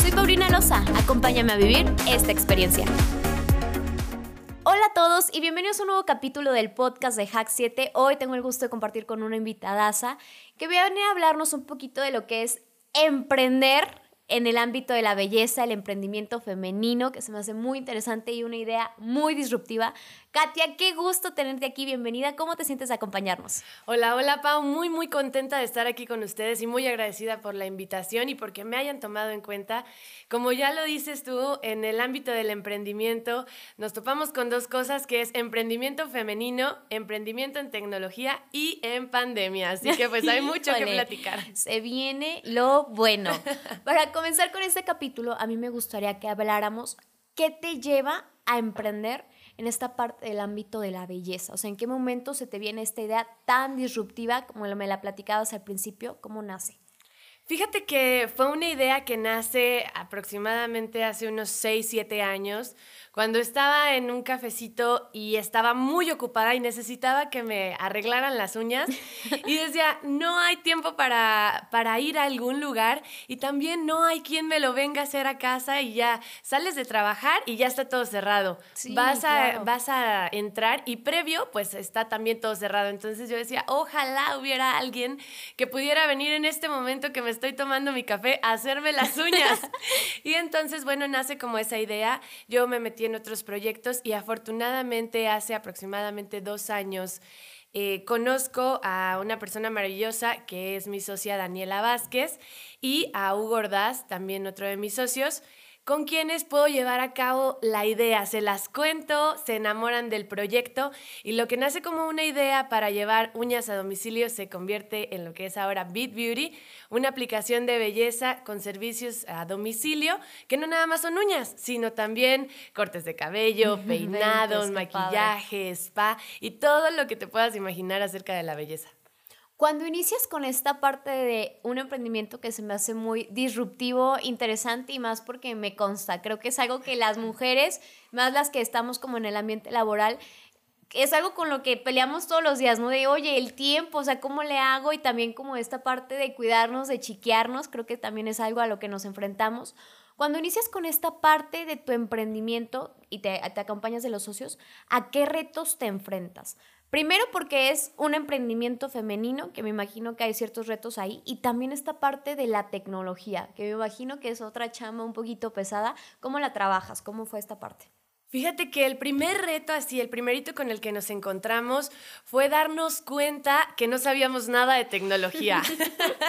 Soy Paulina Loza, acompáñame a vivir esta experiencia. Hola a todos y bienvenidos a un nuevo capítulo del podcast de Hack 7. Hoy tengo el gusto de compartir con una invitadaza que viene a hablarnos un poquito de lo que es emprender en el ámbito de la belleza, el emprendimiento femenino, que se me hace muy interesante y una idea muy disruptiva. Katia, qué gusto tenerte aquí, bienvenida. ¿Cómo te sientes de acompañarnos? Hola, hola Pau, muy muy contenta de estar aquí con ustedes y muy agradecida por la invitación y porque me hayan tomado en cuenta. Como ya lo dices tú, en el ámbito del emprendimiento nos topamos con dos cosas que es emprendimiento femenino, emprendimiento en tecnología y en pandemia. Así que pues hay mucho que platicar. Se viene lo bueno. Para comenzar con este capítulo, a mí me gustaría que habláramos qué te lleva a emprender en esta parte del ámbito de la belleza? O sea, ¿en qué momento se te viene esta idea tan disruptiva como me la platicabas al principio? ¿Cómo nace? Fíjate que fue una idea que nace aproximadamente hace unos 6, 7 años cuando estaba en un cafecito y estaba muy ocupada y necesitaba que me arreglaran las uñas y decía, no hay tiempo para, para ir a algún lugar y también no hay quien me lo venga a hacer a casa y ya sales de trabajar y ya está todo cerrado. vas, a, vas a entrar y previo pues está también todo cerrado. Entonces yo decía, ojalá hubiera alguien que pudiera venir en este momento que me estoy tomando mi café a hacerme las uñas. y entonces, bueno, nace como esa idea. Yo me metí en otros proyectos y afortunadamente hace aproximadamente dos años eh, conozco a una persona maravillosa que es mi socia Daniela Vázquez y a Hugo Ordaz, también otro de mis socios, con quienes puedo llevar a cabo la idea. Se las cuento, se enamoran del proyecto y lo que nace como una idea para llevar uñas a domicilio se convierte en lo que es ahora Beat Beauty, una aplicación de belleza con servicios a domicilio que no nada más son uñas, sino también cortes de cabello, peinados, maquillaje, spa y todo lo que te puedas imaginar acerca de la belleza. Cuando inicias con esta parte de un emprendimiento que se me hace muy disruptivo, interesante y más porque me consta, creo que es algo que las mujeres, más las que estamos como en el ambiente laboral, es algo con lo que peleamos todos los días, ¿no? De, oye, el tiempo, o sea, ¿cómo le hago? Y también como esta parte de cuidarnos, de chiquearnos, creo que también es algo a lo que nos enfrentamos. Cuando inicias con esta parte de tu emprendimiento y te, te acompañas de los socios, ¿a qué retos te enfrentas? Primero porque es un emprendimiento femenino, que me imagino que hay ciertos retos ahí, y también esta parte de la tecnología, que me imagino que es otra chamba un poquito pesada. ¿Cómo la trabajas? ¿Cómo fue esta parte? Fíjate que el primer reto, así, el primerito con el que nos encontramos fue darnos cuenta que no sabíamos nada de tecnología.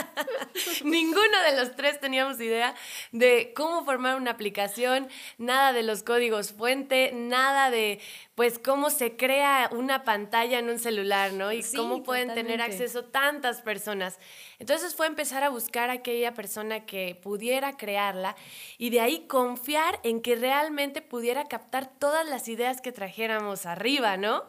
Ninguno de los tres teníamos idea de cómo formar una aplicación, nada de los códigos fuente, nada de, pues, cómo se crea una pantalla en un celular, ¿no? Y cómo pueden tener acceso tantas personas. Entonces fue empezar a buscar a aquella persona que pudiera crearla y de ahí confiar en que realmente pudiera captar todas las ideas que trajéramos arriba, ¿no?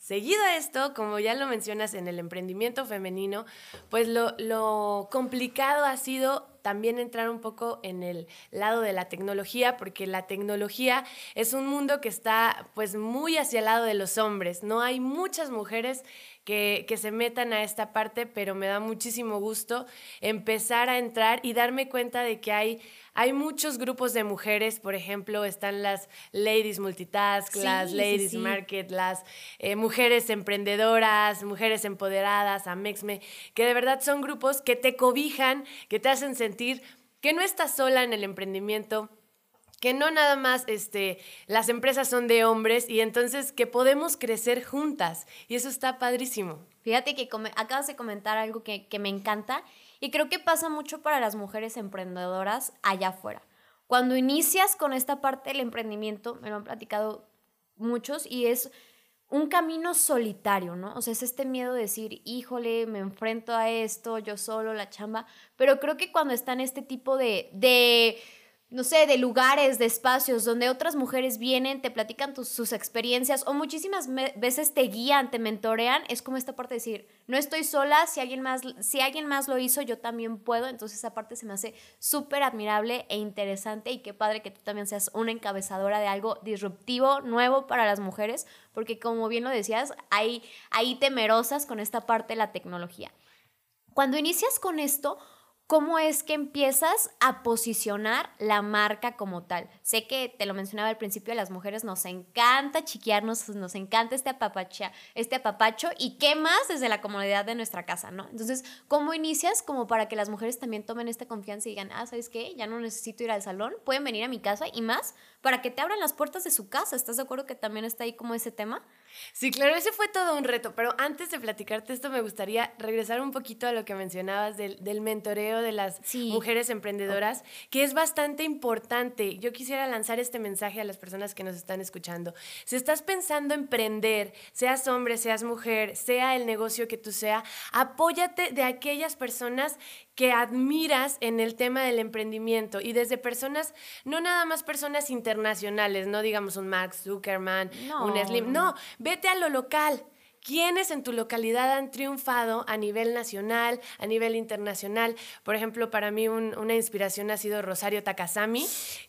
Seguido a esto, como ya lo mencionas en el emprendimiento femenino, pues lo, lo, complicado ha sido también entrar un poco en el lado de la tecnología, porque la tecnología es un mundo que está pues muy hacia el lado de los hombres. No hay muchas mujeres que, se metan a esta parte, pero me da muchísimo gusto empezar a entrar y darme cuenta de que hay, hay muchos grupos de mujeres, por ejemplo, están las ladies multitask, las ladies market, las eh, mujeres emprendedoras, mujeres empoderadas, Amexme, que de verdad son grupos que te cobijan, que te hacen sentir que no estás sola en el emprendimiento, que no nada más este, las empresas son de hombres y entonces que podemos crecer juntas. Y eso está padrísimo. Fíjate que acabas de comentar algo que, que me encanta y creo que pasa mucho para las mujeres emprendedoras allá afuera. Cuando inicias con esta parte del emprendimiento, me lo han platicado muchos y es un camino solitario, ¿no? O sea, es este miedo de decir, híjole, me enfrento a esto, yo solo, la chamba, pero creo que cuando está en este tipo de, de no sé, de lugares, de espacios donde otras mujeres vienen, te platican sus experiencias o muchísimas veces te guían, te mentorean, es como esta parte de decir, no estoy sola, si alguien más, si alguien más lo hizo, yo también puedo, entonces esa parte se me hace súper admirable e interesante y qué padre que tú también seas una encabezadora de algo disruptivo, nuevo para las mujeres, porque como bien lo decías, hay, hay temerosas con esta parte de la tecnología. Cuando inicias con esto, ¿Cómo es que empiezas a posicionar la marca como tal? Sé que te lo mencionaba al principio, a las mujeres nos encanta chiquearnos, nos encanta este, apapacha, este apapacho y qué más desde la comodidad de nuestra casa, ¿no? Entonces, ¿cómo inicias como para que las mujeres también tomen esta confianza y digan, ah, ¿sabes qué? Ya no necesito ir al salón, pueden venir a mi casa y más para que te abran las puertas de su casa. ¿Estás de acuerdo que también está ahí como ese tema? Sí, claro, ese fue todo un reto, pero antes de platicarte esto me gustaría regresar un poquito a lo que mencionabas del, del mentoreo de las mujeres emprendedoras, que es bastante importante. Yo quisiera lanzar este mensaje a las personas que nos están escuchando. Si estás pensando en emprender, seas hombre, seas mujer, sea el negocio que tú sea, apóyate de aquellas personas que admiras en el tema del emprendimiento y desde personas, no nada más personas internacionales, no digamos un Max Zuckerman, un Slim, no, vete a lo local. ¿Quiénes en tu localidad han triunfado a nivel nacional, a nivel internacional? Por ejemplo, para mí una inspiración ha sido Rosario Takasami,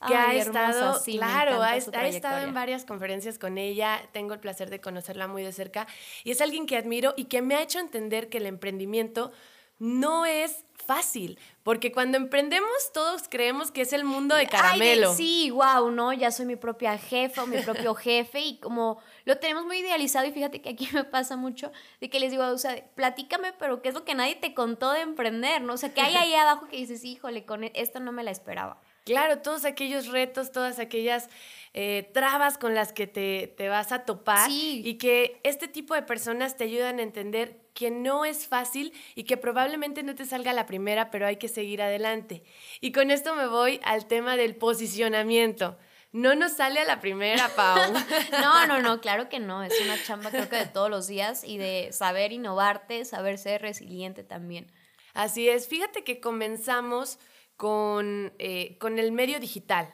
que ha estado, claro, ha, ha estado en varias conferencias con ella, tengo el placer de conocerla muy de cerca, y es alguien que admiro y que me ha hecho entender que el emprendimiento no es fácil, porque cuando emprendemos todos creemos que es el mundo de caramelo. sí, wow, ¿no? Ya soy mi propia jefa o mi propio jefe y como lo tenemos muy idealizado y fíjate que aquí me pasa mucho de que les digo, o sea, platícame, pero ¿qué es lo que nadie te contó de emprender, no? O sea, que hay ahí abajo que dices, híjole, con e-, esto no me la esperaba. Claro, todos aquellos retos, todas aquellas eh, trabas con las que te, te vas a topar y que este tipo de personas te ayudan a entender que no es fácil y que probablemente no te salga la primera, pero hay que seguir adelante. Y con esto me voy al tema del posicionamiento. No nos sale a la primera, Pau. no, no, no, claro que no. Es una chamba creo que de todos los días y de saber innovarte, saber ser resiliente también. Así es. Fíjate que comenzamos con, eh, con el medio digital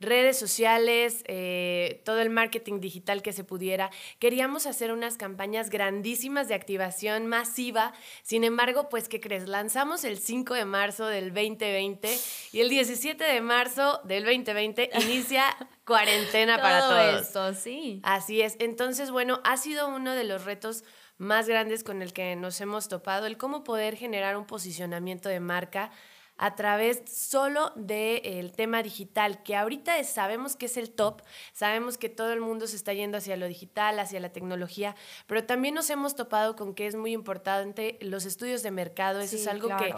redes sociales, eh, todo el marketing digital que se pudiera. Queríamos hacer unas campañas grandísimas de activación masiva. Sin embargo, pues, ¿qué crees? Lanzamos el 5 de marzo del 2020 y el 17 de marzo del 2020 inicia cuarentena para todos. Esto, sí. Así es. Entonces, bueno, ha sido uno de los retos más grandes con el que nos hemos topado, el cómo poder generar un posicionamiento de marca a través solo del tema digital, que ahorita sabemos que es el top, sabemos que todo el mundo se está yendo hacia lo digital, hacia la tecnología, pero también nos hemos topado con que es muy importante los estudios de mercado, eso es algo que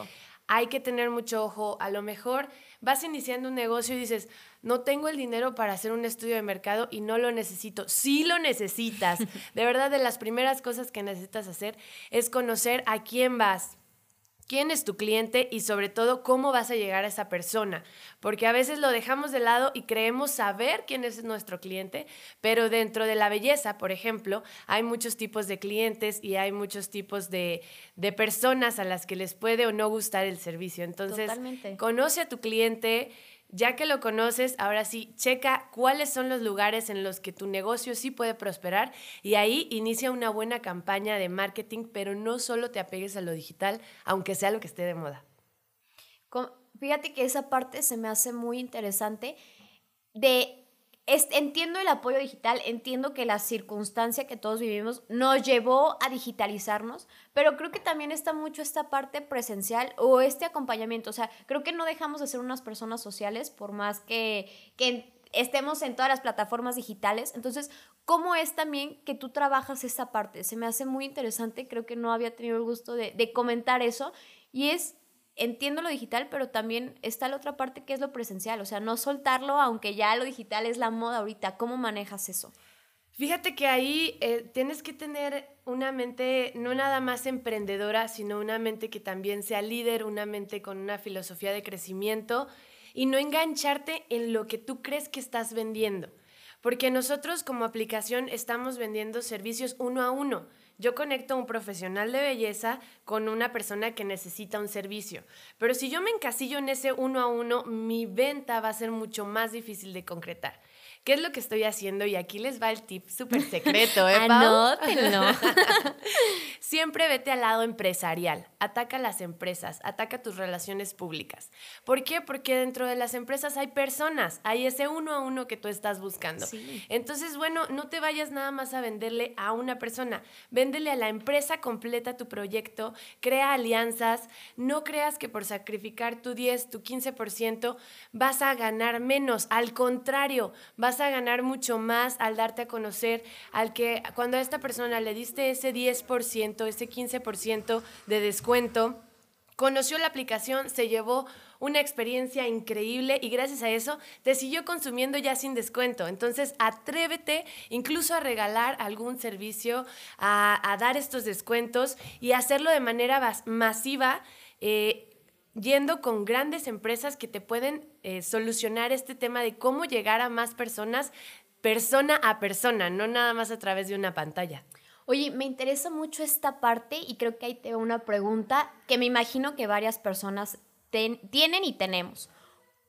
hay que tener mucho ojo, a lo mejor vas iniciando un negocio y dices, no tengo el dinero para hacer un estudio de mercado y no lo necesito. Sí lo necesitas. De verdad, de las primeras cosas que necesitas hacer es conocer a quién vas, quién es tu cliente y sobre todo cómo vas a llegar a esa persona. Porque a veces lo dejamos de lado y creemos saber quién es nuestro cliente, pero dentro de la belleza, por ejemplo, hay muchos tipos de clientes y hay muchos tipos de, personas a las que les puede o no gustar el servicio. Entonces, conoce a tu cliente ya que lo conoces, ahora sí, checa cuáles son los lugares en los que tu negocio sí puede prosperar y ahí inicia una buena campaña de marketing, pero no solo te apegues a lo digital, aunque sea lo que esté de moda. Fíjate que esa parte se me hace muy interesante de entiendo el apoyo digital, entiendo que la circunstancia que todos vivimos nos llevó a digitalizarnos, pero creo que también está mucho esta parte presencial o este acompañamiento. O sea, creo que no dejamos de ser unas personas sociales por más que, que estemos en todas las plataformas digitales. Entonces, ¿cómo es también que tú trabajas esta parte? Se me hace muy interesante, creo que no había tenido el gusto de, de comentar eso. Y es entiendo lo digital, pero también está la otra parte que es lo presencial, o sea, no soltarlo, aunque ya lo digital es la moda ahorita. ¿Cómo manejas eso? Fíjate que ahí eh, tienes que tener una mente no nada más emprendedora, sino una mente que también sea líder, una mente con una filosofía de crecimiento y no engancharte en lo que tú crees que estás vendiendo. Porque nosotros como aplicación estamos vendiendo servicios uno a uno yo conecto a un profesional de belleza con una persona que necesita un servicio. Pero si yo me encasillo en ese uno a uno, mi venta va a ser mucho más difícil de concretar. ¿Qué es lo que estoy haciendo? Y aquí les va el tip súper secreto, ¿eh, Pau? Anótenlo. Siempre vete al lado empresarial. Ataca las empresas, ataca tus relaciones públicas. ¿Por qué? Porque dentro de las empresas hay personas, hay ese uno a uno que tú estás buscando. Entonces, bueno, no te vayas nada más a venderle a una persona. Véndele a la empresa completa tu proyecto, crea alianzas. No creas que por sacrificar tu 10, tu 15% vas a ganar menos. Al contrario, vas vas a ganar mucho más al darte a conocer, al que cuando a esta persona le diste ese 10%, ese 15% de descuento, conoció la aplicación, se llevó una experiencia increíble y gracias a eso te siguió consumiendo ya sin descuento. Entonces, atrévete incluso a regalar algún servicio, a, dar estos descuentos y hacerlo de manera masiva. Eh, yendo con grandes empresas que te pueden eh, solucionar este tema de cómo llegar a más personas, persona a persona, no nada más a través de una pantalla. Oye, me interesa mucho esta parte y creo que ahí te una pregunta que me imagino que varias personas tienen y tenemos.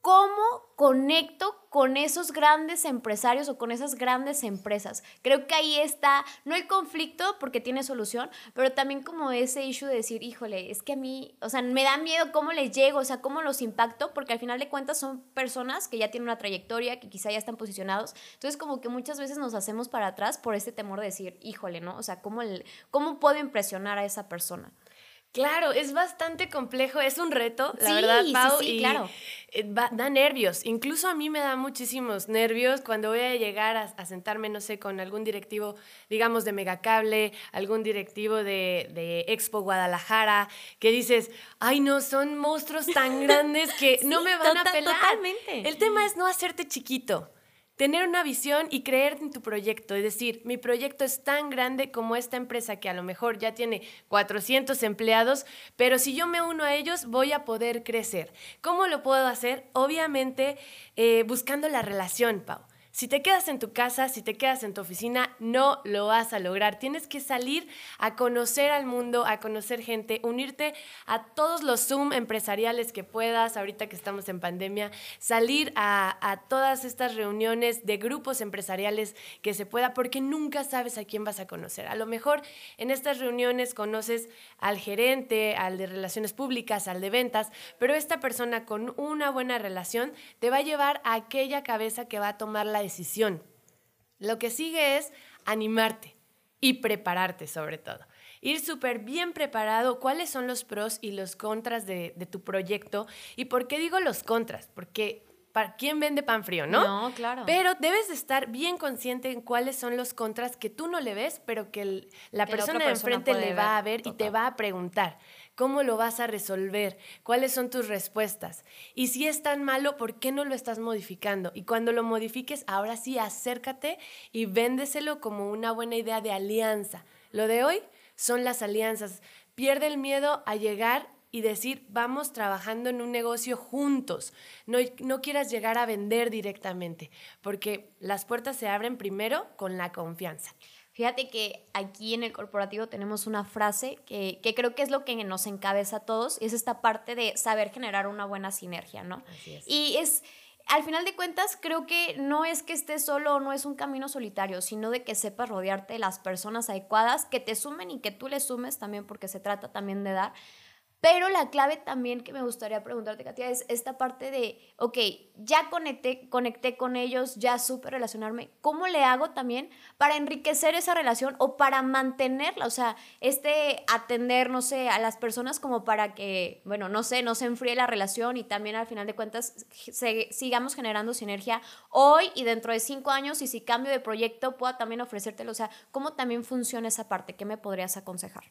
¿Cómo conecto con esos grandes empresarios o con esas grandes empresas? Creo que ahí está, no el conflicto porque tiene solución, pero también como ese issue de decir, híjole, es que a mí, o sea, me da miedo cómo les llego, o sea, cómo los impacto, porque al final de cuentas son personas que ya tienen una trayectoria, que quizá ya están posicionados. Entonces, como que muchas veces nos hacemos para atrás por este temor de decir, híjole, ¿no? O sea, ¿cómo, el, cómo puedo impresionar a esa persona? Claro, es bastante complejo, es un reto, la verdad, Pau, sí, sí, claro. Eh, da nervios. Incluso a mí me da muchísimos nervios cuando voy a llegar a, sentarme, no sé, con algún directivo, digamos, de Megacable, algún directivo de, de, Expo Guadalajara, que dices, ay, no, son monstruos tan grandes que no me van a pelar. Totalmente. El tema es no hacerte chiquito tener una visión y creer en tu proyecto. Es decir, mi proyecto es tan grande como esta empresa que a lo mejor ya tiene 400 empleados, pero si yo me uno a ellos voy a poder crecer. ¿Cómo lo puedo hacer? Obviamente eh, buscando la relación, Pau. Si te quedas en tu casa, si te quedas en tu oficina, no lo vas a lograr. Tienes que salir a conocer al mundo, a conocer gente, unirte a todos los Zoom empresariales que puedas, ahorita que estamos en pandemia, salir a, todas estas reuniones de grupos empresariales que se pueda, porque nunca sabes a quién vas a conocer. A lo mejor en estas reuniones conoces al gerente, al de relaciones públicas, al de ventas, pero esta persona con una buena relación te va a llevar a aquella cabeza que va a tomar la decisión. Lo que sigue es animarte y prepararte sobre todo. Ir súper bien preparado, cuáles son los pros y los contras de, tu proyecto. ¿Y por qué digo los contras? Porque ¿para quién vende pan frío, no? No, claro. Pero debes de estar bien consciente en cuáles son los contras que tú no le ves, pero que la persona de enfrente le va a ver y te va a preguntar. ¿Cómo lo vas a resolver? ¿Cuáles son tus respuestas? Y si es tan malo, ¿por qué no lo estás modificando? Y cuando lo modifiques, ahora sí, acércate y véndeselo como una buena idea de alianza. Lo de hoy son las alianzas. Pierde el miedo a llegar y decir, vamos trabajando en un negocio juntos. No, no quieras llegar a vender directamente, porque las puertas se abren primero con la confianza. Fíjate que aquí en el corporativo tenemos una frase que, creo que es lo que nos encabeza a todos y es esta parte de saber generar una buena sinergia, ¿no? Así es. Y es, al final de cuentas, creo que no es que estés solo no es un camino solitario, sino de que sepas rodearte de las personas adecuadas que te sumen y que tú les sumes también, porque se trata también de dar pero la clave también que me gustaría preguntarte, Katia, es esta parte de, ok, ya conecté, conecté con ellos, ya supe relacionarme, ¿cómo le hago también para enriquecer esa relación o para mantenerla? O sea, este atender, no sé, a las personas como para que, bueno, no sé, no se enfríe la relación y también al final de cuentas sigamos generando sinergia hoy y dentro de cinco años y si cambio de proyecto pueda también ofrecértelo. O sea, ¿cómo también funciona esa parte? ¿Qué me podrías aconsejar?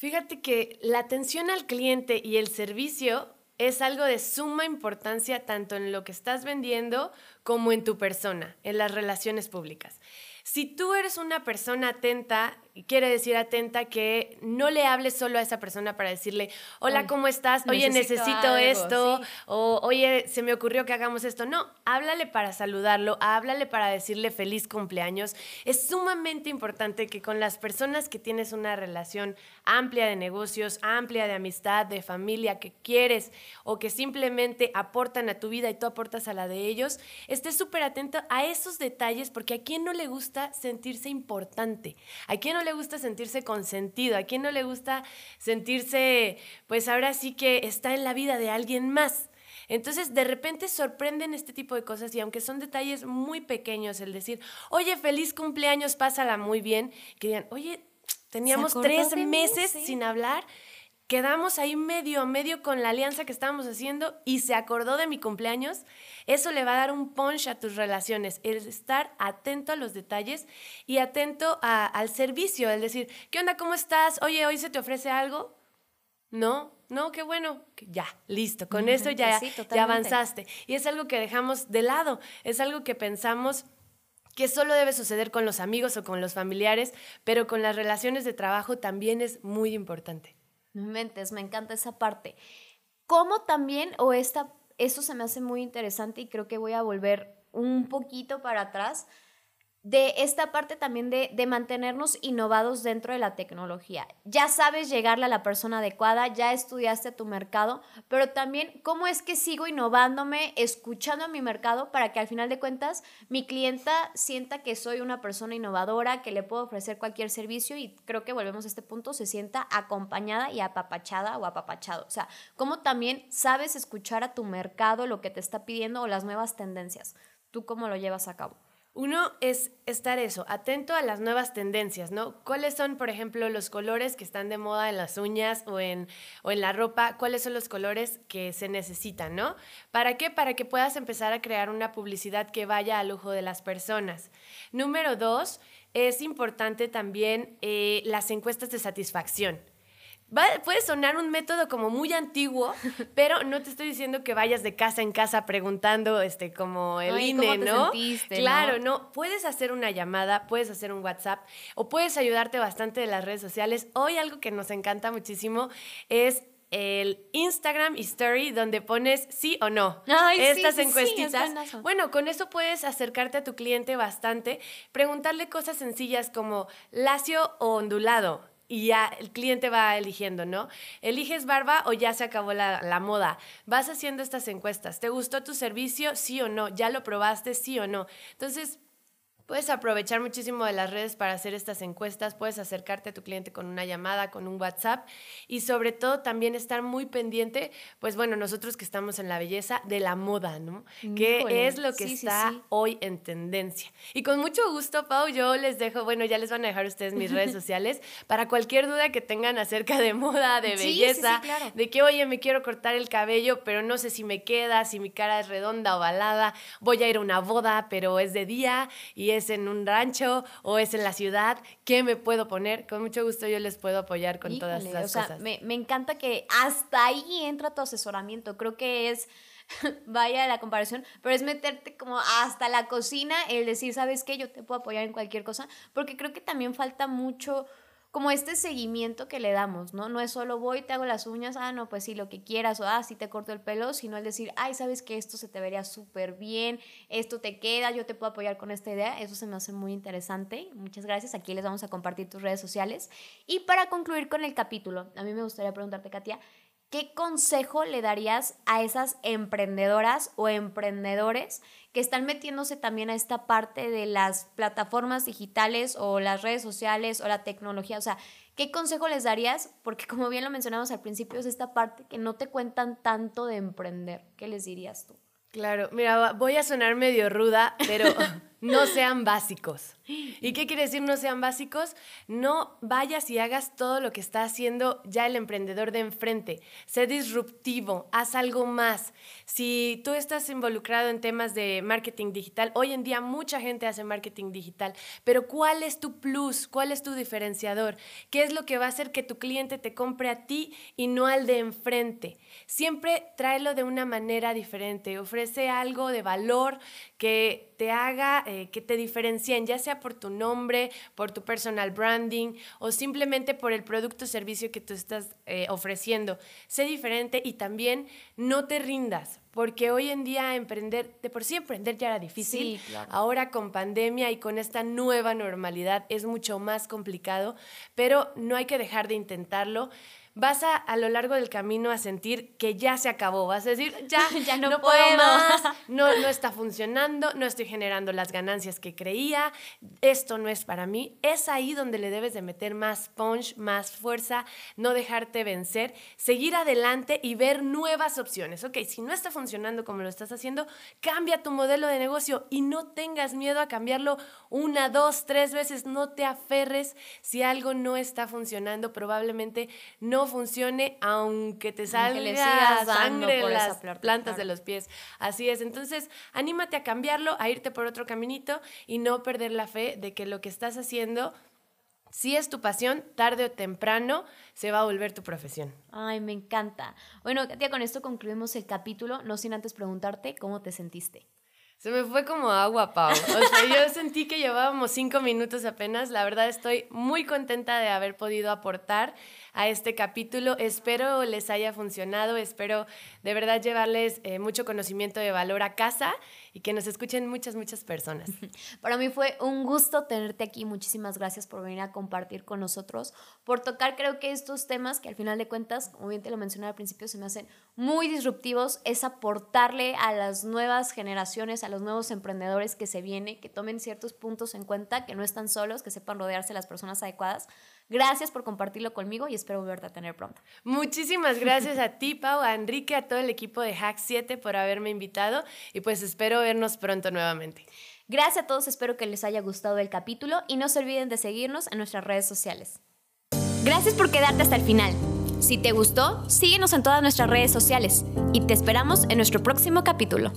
Fíjate que la atención al cliente y el servicio es algo de suma importancia tanto en lo que estás vendiendo como en tu persona, en las relaciones públicas. Si tú eres una persona atenta, quiere decir atenta que no le hables solo a esa persona para decirle, hola, ¿cómo estás? Oye, necesito, esto, o oye, se me ocurrió que hagamos esto. No, háblale para saludarlo, háblale para decirle feliz cumpleaños. Es sumamente importante que con las personas que tienes una relación amplia de negocios, amplia de amistad, de familia, que quieres o que simplemente aportan a tu vida y tú aportas a la de ellos, estés súper atento a esos detalles porque a quién no le gusta sentirse importante, a quién no le gusta sentirse consentido? ¿A quién no le gusta sentirse, pues ahora sí que está en la vida de alguien más? Entonces, de repente sorprenden este tipo de cosas y aunque son detalles muy pequeños, el decir, oye, feliz cumpleaños, pásala muy bien, que digan, oye, teníamos tres meses sin hablar quedamos ahí medio a medio con la alianza que estábamos haciendo y se acordó de mi cumpleaños, eso le va a dar un punch a tus relaciones, el estar atento a los detalles y atento al servicio, el decir, ¿qué onda? ¿Cómo estás? Oye, ¿hoy se te ofrece algo? No, no, qué bueno, ya, listo, con eso ya, ya avanzaste. Y es algo que dejamos de lado, es algo que pensamos que solo debe suceder con los amigos o con los familiares, pero con las relaciones de trabajo también es muy importante. No mentes, me encanta esa parte. ¿Cómo también, o esta, eso se me hace muy interesante y creo que voy a volver un poquito para atrás, de esta parte también de, de, mantenernos innovados dentro de la tecnología. Ya sabes llegarle a la persona adecuada, ya estudiaste tu mercado, pero también cómo es que sigo innovándome, escuchando a mi mercado para que al final de cuentas mi clienta sienta que soy una persona innovadora, que le puedo ofrecer cualquier servicio y creo que volvemos a este punto, se sienta acompañada y apapachada o apapachado. O sea, cómo también sabes escuchar a tu mercado lo que te está pidiendo o las nuevas tendencias. ¿Tú cómo lo llevas a cabo? Uno es estar eso, atento a las nuevas tendencias, ¿no? ¿Cuáles son, por ejemplo, los colores que están de moda en las uñas o en, o en la ropa? ¿Cuáles son los colores que se necesitan, ¿no? ¿Para qué? Para que puedas empezar a crear una publicidad que vaya al lujo de las personas. Número dos, es importante también eh, las encuestas de satisfacción puede sonar un método como muy antiguo, pero no te estoy diciendo que vayas de casa en casa preguntando este como el INE, ¿no? claro, ¿no? Puedes hacer una llamada, puedes hacer un WhatsApp o puedes ayudarte bastante de las redes sociales. Hoy algo que nos encanta muchísimo es el Instagram Story donde pones sí o no. Estas encuestitas. bueno, con eso puedes acercarte a tu cliente bastante, preguntarle cosas sencillas como lacio o ondulado y ya el cliente va eligiendo, ¿no? ¿Eliges barba o ya se acabó la, la, moda? Vas haciendo estas encuestas. ¿Te gustó tu servicio? Sí o no. ¿Ya lo probaste? Sí o no. Entonces, Puedes aprovechar muchísimo de las redes para hacer estas encuestas, puedes acercarte a tu cliente con una llamada, con un WhatsApp y sobre todo también estar muy pendiente, pues bueno, nosotros que estamos en la belleza, de la moda, ¿no? Que es lo que está hoy en tendencia. Y con mucho gusto, Pau, yo les dejo, bueno, ya les van a dejar ustedes mis redes sociales para cualquier duda que tengan acerca de moda, de belleza, de que, oye, me quiero cortar el cabello, pero no sé si me queda, si mi cara es redonda ovalada, voy a ir a una boda, pero es de día y es es en un rancho o es en la ciudad, ¿qué me puedo poner? Con mucho gusto yo les puedo apoyar con todas esas o sea, cosas. Me, me encanta que hasta ahí entra tu asesoramiento. Creo que es vaya la comparación, pero es meterte como hasta la cocina, el decir, ¿sabes qué? Yo te puedo apoyar en cualquier cosa, porque creo que también falta mucho como este seguimiento que le damos, ¿no? No es solo voy, te hago las uñas, ah, no, pues sí, lo que quieras, o ah, sí te corto el pelo, sino el decir, ay, sabes que esto se te vería súper bien, esto te queda, yo te puedo apoyar con esta idea, eso se me hace muy interesante. Muchas gracias, aquí les vamos a compartir tus redes sociales. Y para concluir con el capítulo, a mí me gustaría preguntarte, Katia, ¿qué consejo le darías a esas emprendedoras o emprendedores que están metiéndose también a esta parte de las plataformas digitales o las redes sociales o la tecnología? O sea, ¿qué consejo les darías? Porque como bien lo mencionamos al principio, es esta parte que no te cuentan tanto de emprender. ¿Qué les dirías tú? Claro, mira, voy a sonar medio ruda, pero no sean básicos. ¿Y qué quiere decir no sean básicos? No vayas y hagas todo lo que está haciendo ya el emprendedor de enfrente. Sé disruptivo, haz algo más. Si tú estás involucrado en temas de marketing digital, hoy en día mucha gente hace marketing digital, pero ¿cuál es tu plus? ¿Cuál es tu diferenciador? ¿Qué es lo que va a hacer que tu cliente te compre a ti y no al de enfrente? Siempre tráelo de una manera diferente, ofrece algo de valor que te haga eh, que te diferencien, ya sea por tu nombre, por tu personal branding o simplemente por el producto o servicio que tú estás eh, ofreciendo. Sé diferente y también no te rindas, porque hoy en día emprender, de por sí emprender ya era difícil, ahora con pandemia y con esta nueva normalidad es mucho más complicado, pero no hay que dejar de intentarlo vas a a lo largo del camino a sentir que ya se acabó, vas a decir, ya, ya no, puedo, más, no, no está funcionando, no estoy generando las ganancias que creía, esto no es para mí. Es ahí donde le debes de meter más punch, más fuerza, no dejarte vencer, seguir adelante y ver nuevas opciones. Ok, si no está funcionando como lo estás haciendo, cambia tu modelo de negocio y no tengas miedo a cambiarlo una, dos, tres veces, no te aferres si algo no está funcionando, probablemente no funcione aunque te salga sangre en las plantas de los pies. Así es. Entonces, anímate a cambiarlo, a irte por otro caminito y no perder la fe de que lo que estás haciendo si es tu pasión, tarde o temprano se va a volver tu profesión. Ay, me encanta. Bueno, Katia, con esto concluimos el capítulo, no sin antes preguntarte cómo te sentiste. Se me fue como agua, Pau. O sea, yo sentí que llevábamos cinco minutos apenas. La verdad estoy muy contenta de haber podido aportar a este capítulo. Espero les haya funcionado, espero de verdad llevarles eh, mucho conocimiento de valor a casa y que nos escuchen muchas, muchas personas. Para mí fue un gusto tenerte aquí. Muchísimas gracias por venir a compartir con nosotros, por tocar creo que estos temas que al final de cuentas, como bien te lo mencioné al principio, se me hacen muy disruptivos, es aportarle a las nuevas generaciones, a los nuevos emprendedores que se vienen, que tomen ciertos puntos en cuenta, que no están solos, que sepan rodearse de las personas adecuadas. Gracias por compartirlo conmigo y espero volverte a tener pronto. Muchísimas gracias a ti, Pau, a Enrique, a todo el equipo de Hack 7 por haberme invitado y pues espero vernos pronto nuevamente. Gracias a todos, espero que les haya gustado el capítulo y no se olviden de seguirnos en nuestras redes sociales. Gracias por quedarte hasta el final. Si te gustó, síguenos en todas nuestras redes sociales y te esperamos en nuestro próximo capítulo.